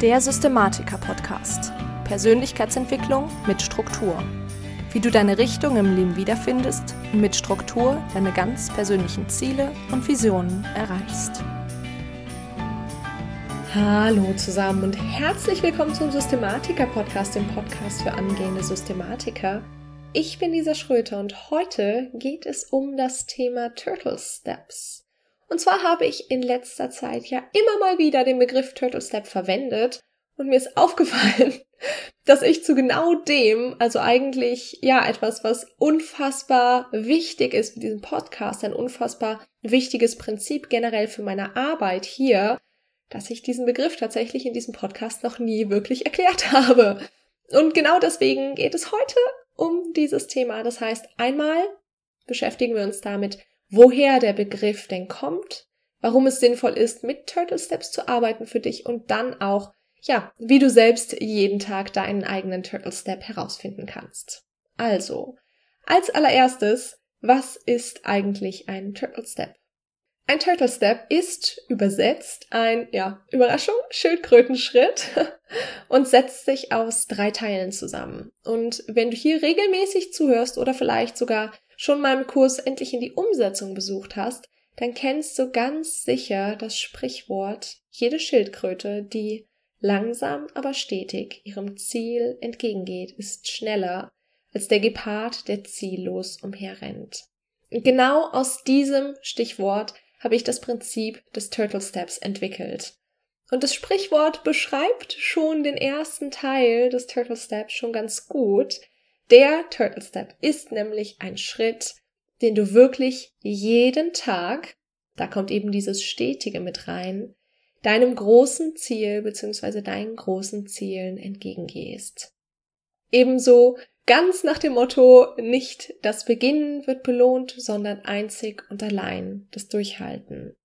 Der Systematiker-Podcast. Persönlichkeitsentwicklung mit Struktur. Wie du deine Richtung im Leben wiederfindest und mit Struktur deine ganz persönlichen Ziele und Visionen erreichst. Hallo zusammen und herzlich willkommen zum Systematiker-Podcast, dem Podcast für angehende Systematiker. Ich bin Lisa Schröter und heute geht es um das Thema Turtle Steps. Und zwar habe ich in letzter Zeit ja immer mal wieder den Begriff Turtle Step verwendet und mir ist aufgefallen, dass ich zu genau dem, also eigentlich ja etwas, was unfassbar wichtig ist mit diesem Podcast, ein unfassbar wichtiges Prinzip generell für meine Arbeit hier, dass ich diesen Begriff tatsächlich in diesem Podcast noch nie wirklich erklärt habe. Und genau deswegen geht es heute um dieses Thema. Das heißt, einmal beschäftigen wir uns damit, woher der Begriff denn kommt, warum es sinnvoll ist, mit Turtle Steps zu arbeiten für dich und dann auch, ja, wie du selbst jeden Tag deinen eigenen Turtle Step herausfinden kannst. Also, als allererstes, was ist eigentlich ein Turtle Step? Ein Turtle Step ist übersetzt ein, ja, Überraschung, Schildkrötenschritt und setzt sich aus drei Teilen zusammen. Und wenn du hier regelmäßig zuhörst oder vielleicht sogar schon meinen Kurs endlich in die Umsetzung besucht hast, dann kennst du ganz sicher das Sprichwort, jede Schildkröte, die langsam aber stetig ihrem Ziel entgegengeht, ist schneller als der Gepard, der ziellos umherrennt. genau aus diesem Stichwort habe ich das Prinzip des Turtle Steps entwickelt. Und das Sprichwort beschreibt schon den ersten Teil des Turtle Steps schon ganz gut, der Turtle Step ist nämlich ein Schritt, den du wirklich jeden Tag, da kommt eben dieses Stetige mit rein, deinem großen Ziel bzw. deinen großen Zielen entgegengehst. Ebenso ganz nach dem Motto, nicht das Beginnen wird belohnt, sondern einzig und allein das Durchhalten.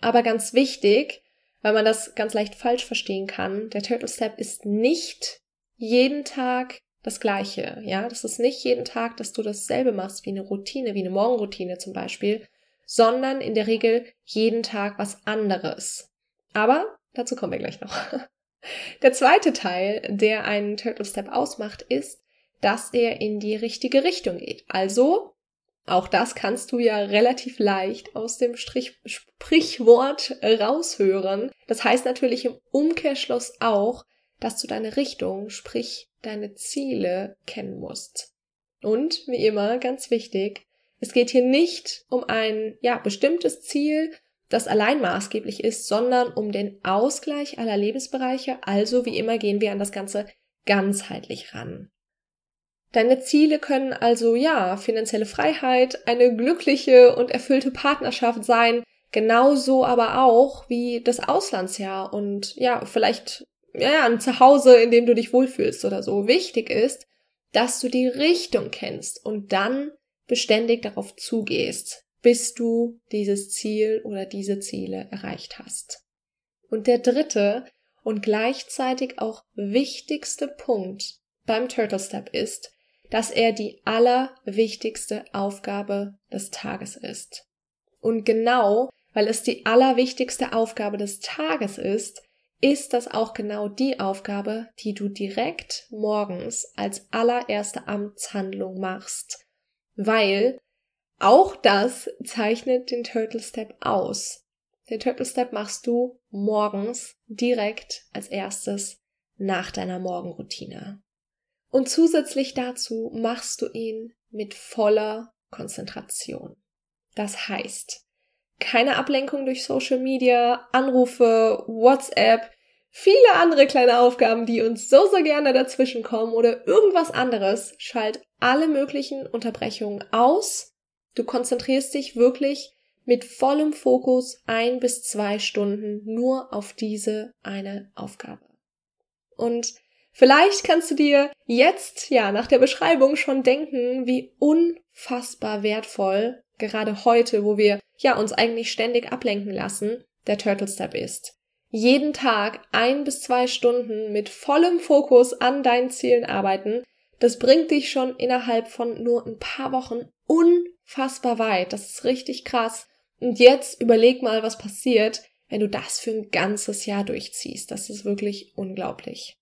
Aber ganz wichtig, weil man das ganz leicht falsch verstehen kann, der Turtle Step ist nicht jeden Tag das Gleiche. Ja, das ist nicht jeden Tag, dass du dasselbe machst wie eine Routine, wie eine Morgenroutine zum Beispiel, sondern in der Regel jeden Tag was anderes. Aber dazu kommen wir gleich noch. Der zweite Teil, der einen Turtle Step ausmacht, ist, dass er in die richtige Richtung geht. Also, auch das kannst du ja relativ leicht aus dem Strich Sprichwort raushören. Das heißt natürlich im Umkehrschluss auch, dass du deine Richtung, sprich deine Ziele kennen musst. Und wie immer, ganz wichtig, es geht hier nicht um ein, ja, bestimmtes Ziel, das allein maßgeblich ist, sondern um den Ausgleich aller Lebensbereiche. Also wie immer gehen wir an das Ganze ganzheitlich ran. Deine Ziele können also ja finanzielle Freiheit, eine glückliche und erfüllte Partnerschaft sein, genauso aber auch wie das Auslandsjahr und ja, vielleicht ja, ein Zuhause, in dem du dich wohlfühlst oder so. Wichtig ist, dass du die Richtung kennst und dann beständig darauf zugehst, bis du dieses Ziel oder diese Ziele erreicht hast. Und der dritte und gleichzeitig auch wichtigste Punkt beim Turtle Step ist, dass er die allerwichtigste Aufgabe des Tages ist. Und genau, weil es die allerwichtigste Aufgabe des Tages ist, ist das auch genau die Aufgabe, die du direkt morgens als allererste Amtshandlung machst. Weil auch das zeichnet den Turtle Step aus. Den Turtle Step machst du morgens direkt als erstes nach deiner Morgenroutine. Und zusätzlich dazu machst du ihn mit voller Konzentration. Das heißt, keine Ablenkung durch Social Media, Anrufe, WhatsApp, viele andere kleine Aufgaben, die uns so, so gerne dazwischen kommen oder irgendwas anderes. Schalt alle möglichen Unterbrechungen aus. Du konzentrierst dich wirklich mit vollem Fokus ein bis zwei Stunden nur auf diese eine Aufgabe. Und vielleicht kannst du dir jetzt, ja, nach der Beschreibung schon denken, wie unfassbar wertvoll gerade heute, wo wir ja uns eigentlich ständig ablenken lassen, der Turtle Step ist. Jeden Tag ein bis zwei Stunden mit vollem Fokus an deinen Zielen arbeiten, das bringt dich schon innerhalb von nur ein paar Wochen unfassbar weit. Das ist richtig krass. Und jetzt überleg mal, was passiert, wenn du das für ein ganzes Jahr durchziehst. Das ist wirklich unglaublich.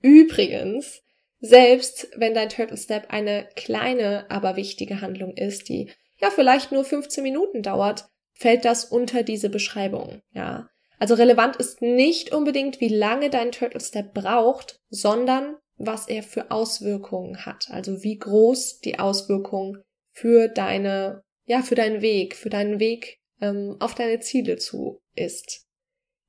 Übrigens, selbst wenn dein Turtle Step eine kleine, aber wichtige Handlung ist, die ja vielleicht nur 15 Minuten dauert, fällt das unter diese Beschreibung, ja. Also relevant ist nicht unbedingt, wie lange dein Turtle Step braucht, sondern was er für Auswirkungen hat. Also wie groß die Auswirkung für deine, ja, für deinen Weg, für deinen Weg ähm, auf deine Ziele zu ist.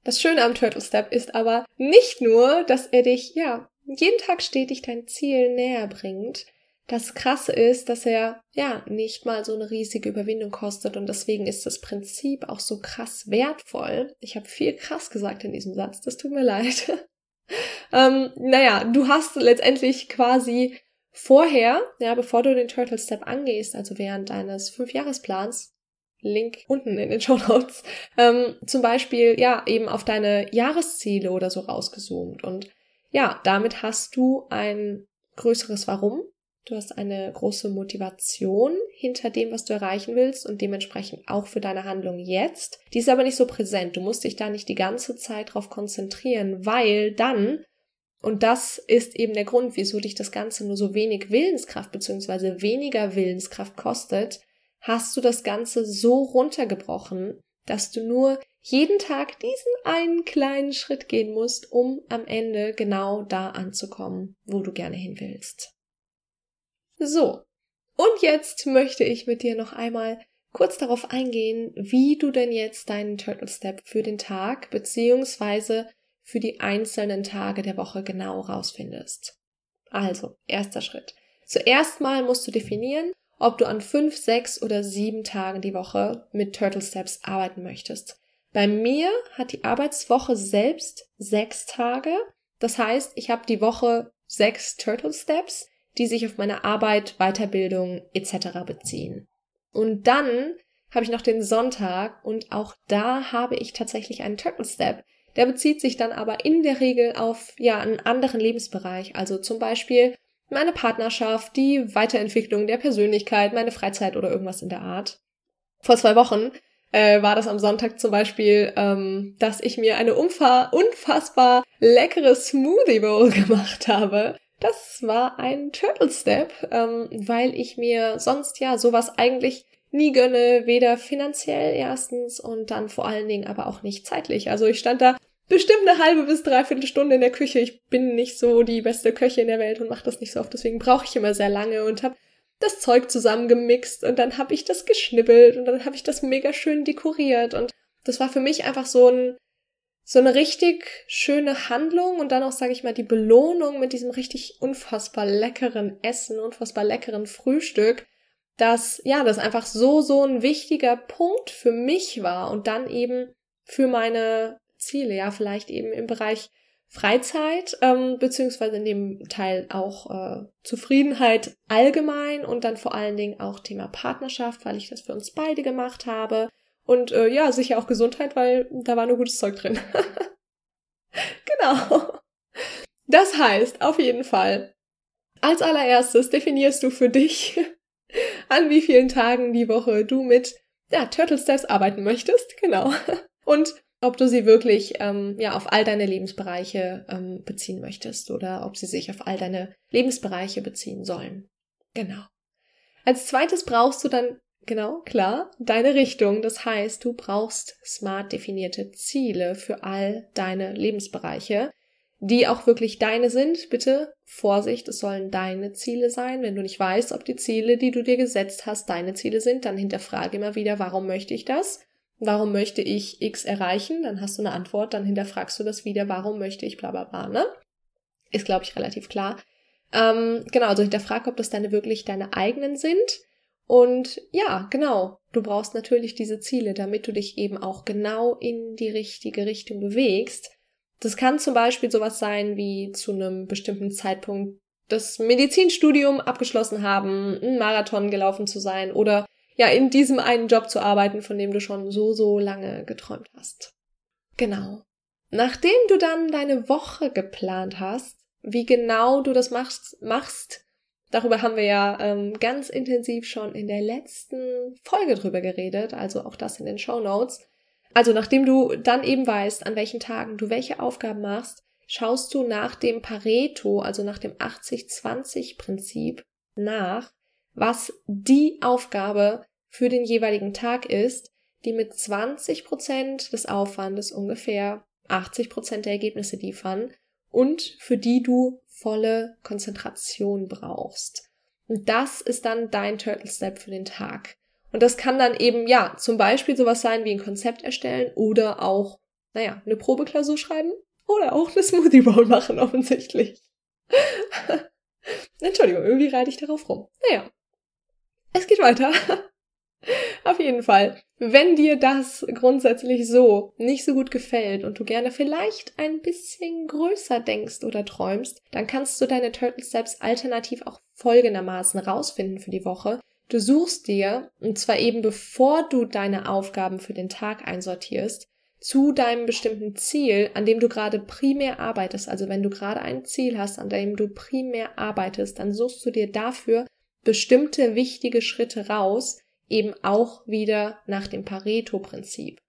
Das Schöne am Turtle Step ist aber nicht nur, dass er dich, ja, jeden Tag stetig dein Ziel näher bringt. Das Krasse ist, dass er, ja, nicht mal so eine riesige Überwindung kostet und deswegen ist das Prinzip auch so krass wertvoll. Ich habe viel krass gesagt in diesem Satz, das tut mir leid. ähm, naja, du hast letztendlich quasi vorher, ja, bevor du den Turtle Step angehst, also während deines Fünfjahresplans, Link unten in den Show Notes, ähm, zum Beispiel, ja, eben auf deine Jahresziele oder so rausgezoomt. Und ja, damit hast du ein größeres Warum. Du hast eine große Motivation hinter dem, was du erreichen willst und dementsprechend auch für deine Handlung jetzt. Die ist aber nicht so präsent. Du musst dich da nicht die ganze Zeit drauf konzentrieren, weil dann und das ist eben der Grund, wieso dich das Ganze nur so wenig Willenskraft beziehungsweise weniger Willenskraft kostet, hast du das Ganze so runtergebrochen, dass du nur jeden Tag diesen einen kleinen Schritt gehen musst, um am Ende genau da anzukommen, wo du gerne hin willst. So. Und jetzt möchte ich mit dir noch einmal kurz darauf eingehen, wie du denn jetzt deinen Turtle Step für den Tag beziehungsweise für die einzelnen Tage der Woche genau rausfindest. Also, erster Schritt. Zuerst mal musst du definieren, ob du an fünf, sechs oder sieben Tagen die Woche mit Turtle Steps arbeiten möchtest. Bei mir hat die Arbeitswoche selbst sechs Tage. Das heißt, ich habe die Woche sechs Turtle Steps, die sich auf meine Arbeit, Weiterbildung etc. beziehen. Und dann habe ich noch den Sonntag und auch da habe ich tatsächlich einen Turtle Step, der bezieht sich dann aber in der Regel auf, ja, einen anderen Lebensbereich. Also zum Beispiel meine Partnerschaft, die Weiterentwicklung der Persönlichkeit, meine Freizeit oder irgendwas in der Art. Vor zwei Wochen äh, war das am Sonntag zum Beispiel, ähm, dass ich mir eine unfassbar leckere Smoothie Bowl gemacht habe. Das war ein Turtle Step, ähm, weil ich mir sonst ja sowas eigentlich nie gönne, weder finanziell erstens und dann vor allen Dingen aber auch nicht zeitlich. Also ich stand da bestimmt eine halbe bis dreiviertel Stunde in der Küche. Ich bin nicht so die beste Köchin der Welt und mache das nicht so oft, deswegen brauche ich immer sehr lange und habe das Zeug zusammengemixt und dann habe ich das geschnibbelt und dann habe ich das mega schön dekoriert und das war für mich einfach so ein so eine richtig schöne Handlung und dann auch, sage ich mal, die Belohnung mit diesem richtig unfassbar leckeren Essen, unfassbar leckeren Frühstück, dass, ja, das einfach so, so ein wichtiger Punkt für mich war und dann eben für meine Ziele, ja, vielleicht eben im Bereich Freizeit, ähm, beziehungsweise in dem Teil auch äh, Zufriedenheit allgemein und dann vor allen Dingen auch Thema Partnerschaft, weil ich das für uns beide gemacht habe. Und äh, ja, sicher auch Gesundheit, weil da war nur gutes Zeug drin. genau. Das heißt, auf jeden Fall, als allererstes definierst du für dich, an wie vielen Tagen die Woche du mit ja, Turtle Steps arbeiten möchtest. Genau. Und ob du sie wirklich ähm, ja auf all deine Lebensbereiche ähm, beziehen möchtest oder ob sie sich auf all deine Lebensbereiche beziehen sollen. Genau. Als zweites brauchst du dann genau klar deine Richtung. Das heißt, du brauchst smart definierte Ziele für all deine Lebensbereiche, die auch wirklich deine sind. Bitte Vorsicht, es sollen deine Ziele sein. Wenn du nicht weißt, ob die Ziele, die du dir gesetzt hast, deine Ziele sind, dann hinterfrage immer wieder, warum möchte ich das? warum möchte ich X erreichen? Dann hast du eine Antwort, dann hinterfragst du das wieder, warum möchte ich bla bla bla, ne? Ist, glaube ich, relativ klar. Ähm, genau, also hinterfrag, ob das deine wirklich deine eigenen sind. Und ja, genau, du brauchst natürlich diese Ziele, damit du dich eben auch genau in die richtige Richtung bewegst. Das kann zum Beispiel sowas sein wie zu einem bestimmten Zeitpunkt das Medizinstudium abgeschlossen haben, einen Marathon gelaufen zu sein oder ja, in diesem einen Job zu arbeiten, von dem du schon so, so lange geträumt hast. Genau. Nachdem du dann deine Woche geplant hast, wie genau du das machst, machst darüber haben wir ja ähm, ganz intensiv schon in der letzten Folge drüber geredet, also auch das in den Show Notes. Also nachdem du dann eben weißt, an welchen Tagen du welche Aufgaben machst, schaust du nach dem Pareto, also nach dem 80-20-Prinzip nach, was die Aufgabe für den jeweiligen Tag ist, die mit 20 Prozent des Aufwandes ungefähr 80 Prozent der Ergebnisse liefern und für die du volle Konzentration brauchst. Und das ist dann dein Turtle Step für den Tag. Und das kann dann eben, ja, zum Beispiel sowas sein wie ein Konzept erstellen oder auch, naja, eine Probeklausur schreiben oder auch eine Smoothie Bowl machen, offensichtlich. Entschuldigung, irgendwie reite ich darauf rum. Naja, es geht weiter. Auf jeden Fall. Wenn dir das grundsätzlich so nicht so gut gefällt und du gerne vielleicht ein bisschen größer denkst oder träumst, dann kannst du deine Turtle Steps alternativ auch folgendermaßen rausfinden für die Woche. Du suchst dir, und zwar eben bevor du deine Aufgaben für den Tag einsortierst, zu deinem bestimmten Ziel, an dem du gerade primär arbeitest. Also wenn du gerade ein Ziel hast, an dem du primär arbeitest, dann suchst du dir dafür bestimmte wichtige Schritte raus, eben auch wieder nach dem Pareto-Prinzip.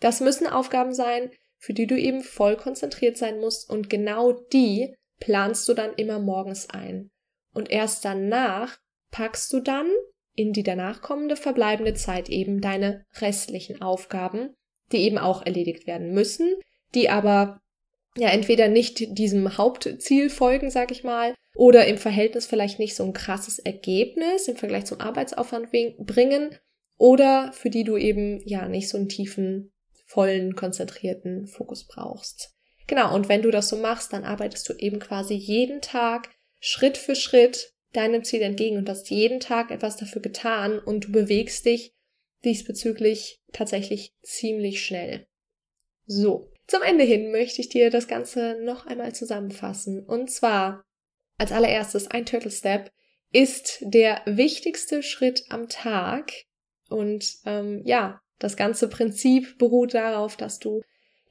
Das müssen Aufgaben sein, für die du eben voll konzentriert sein musst und genau die planst du dann immer morgens ein. Und erst danach packst du dann in die danach kommende verbleibende Zeit eben deine restlichen Aufgaben, die eben auch erledigt werden müssen, die aber ja entweder nicht diesem Hauptziel folgen, sag ich mal, oder im Verhältnis vielleicht nicht so ein krasses Ergebnis im Vergleich zum Arbeitsaufwand bringen oder für die du eben ja nicht so einen tiefen, vollen, konzentrierten Fokus brauchst. Genau, und wenn du das so machst, dann arbeitest du eben quasi jeden Tag Schritt für Schritt deinem Ziel entgegen und hast jeden Tag etwas dafür getan und du bewegst dich diesbezüglich tatsächlich ziemlich schnell. So, zum Ende hin möchte ich dir das Ganze noch einmal zusammenfassen. Und zwar als allererstes ein Turtle Step ist der wichtigste Schritt am Tag. Und ähm, ja, das ganze Prinzip beruht darauf, dass du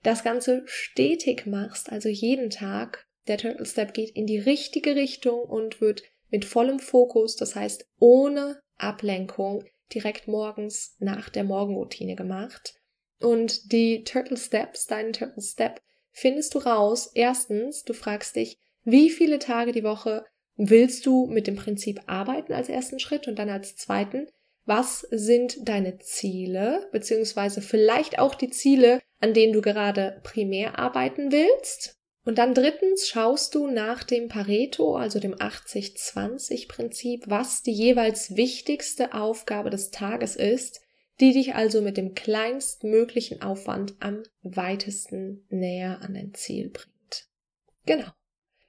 das Ganze stetig machst, also jeden Tag. Der Turtle Step geht in die richtige Richtung und wird mit vollem Fokus, das heißt ohne Ablenkung, direkt morgens nach der Morgenroutine gemacht. Und die Turtle Steps, deinen Turtle Step, findest du raus. Erstens, du fragst dich, wie viele Tage die Woche willst du mit dem Prinzip arbeiten als ersten Schritt und dann als zweiten, was sind deine Ziele, beziehungsweise vielleicht auch die Ziele, an denen du gerade primär arbeiten willst. Und dann drittens schaust du nach dem Pareto, also dem 80-20-Prinzip, was die jeweils wichtigste Aufgabe des Tages ist, die dich also mit dem kleinstmöglichen Aufwand am weitesten näher an dein Ziel bringt. Genau.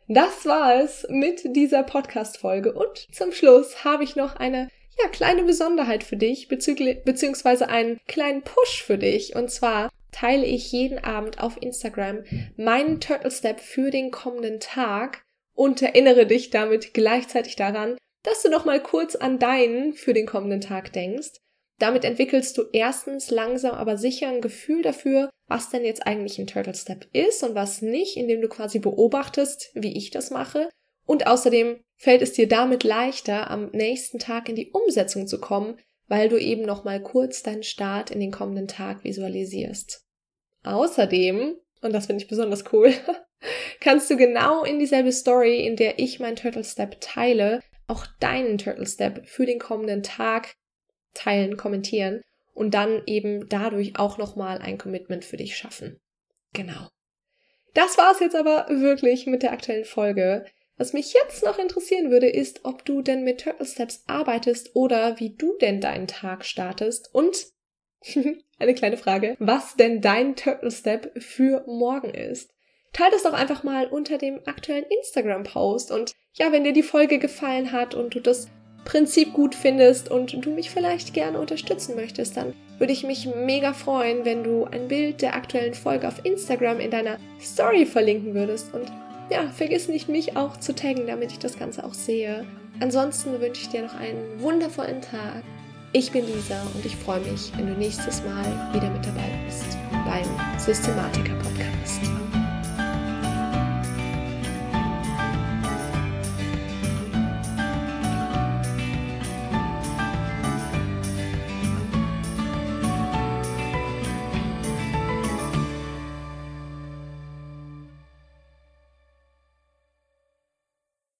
Das war es mit dieser Podcast-Folge und zum Schluss habe ich noch eine ja, kleine Besonderheit für dich, beziehungsweise einen kleinen Push für dich. Und zwar teile ich jeden Abend auf Instagram meinen Turtle Step für den kommenden Tag und erinnere dich damit gleichzeitig daran, dass du noch mal kurz an deinen für den kommenden Tag denkst. Damit entwickelst du erstens langsam aber sicher ein Gefühl dafür, was denn jetzt eigentlich ein Turtle Step ist und was nicht, indem du quasi beobachtest, wie ich das mache. Und außerdem fällt es dir damit leichter, am nächsten Tag in die Umsetzung zu kommen, weil du eben nochmal kurz deinen Start in den kommenden Tag visualisierst. Außerdem, und das finde ich besonders cool, kannst du genau in dieselbe Story, in der ich meinen Turtle Step teile, auch deinen Turtle Step für den kommenden Tag teilen, kommentieren und dann eben dadurch auch nochmal ein Commitment für dich schaffen. Genau. Das war's jetzt aber wirklich mit der aktuellen Folge. Was mich jetzt noch interessieren würde, ist, ob du denn mit Turtle Steps arbeitest oder wie du denn deinen Tag startest und eine kleine Frage, was denn dein Turtle Step für morgen ist. Teil das doch einfach mal unter dem aktuellen Instagram-Post und ja, wenn dir die Folge gefallen hat und du das Prinzip gut findest und du mich vielleicht gerne unterstützen möchtest, dann würde ich mich mega freuen, wenn du ein Bild der aktuellen Folge auf Instagram in deiner Story verlinken würdest. Und ja, vergiss nicht, mich auch zu taggen, damit ich das Ganze auch sehe. Ansonsten wünsche ich dir noch einen wundervollen Tag. Ich bin Lisa und ich freue mich, wenn du nächstes Mal wieder mit dabei bist beim Systematiker Podcast.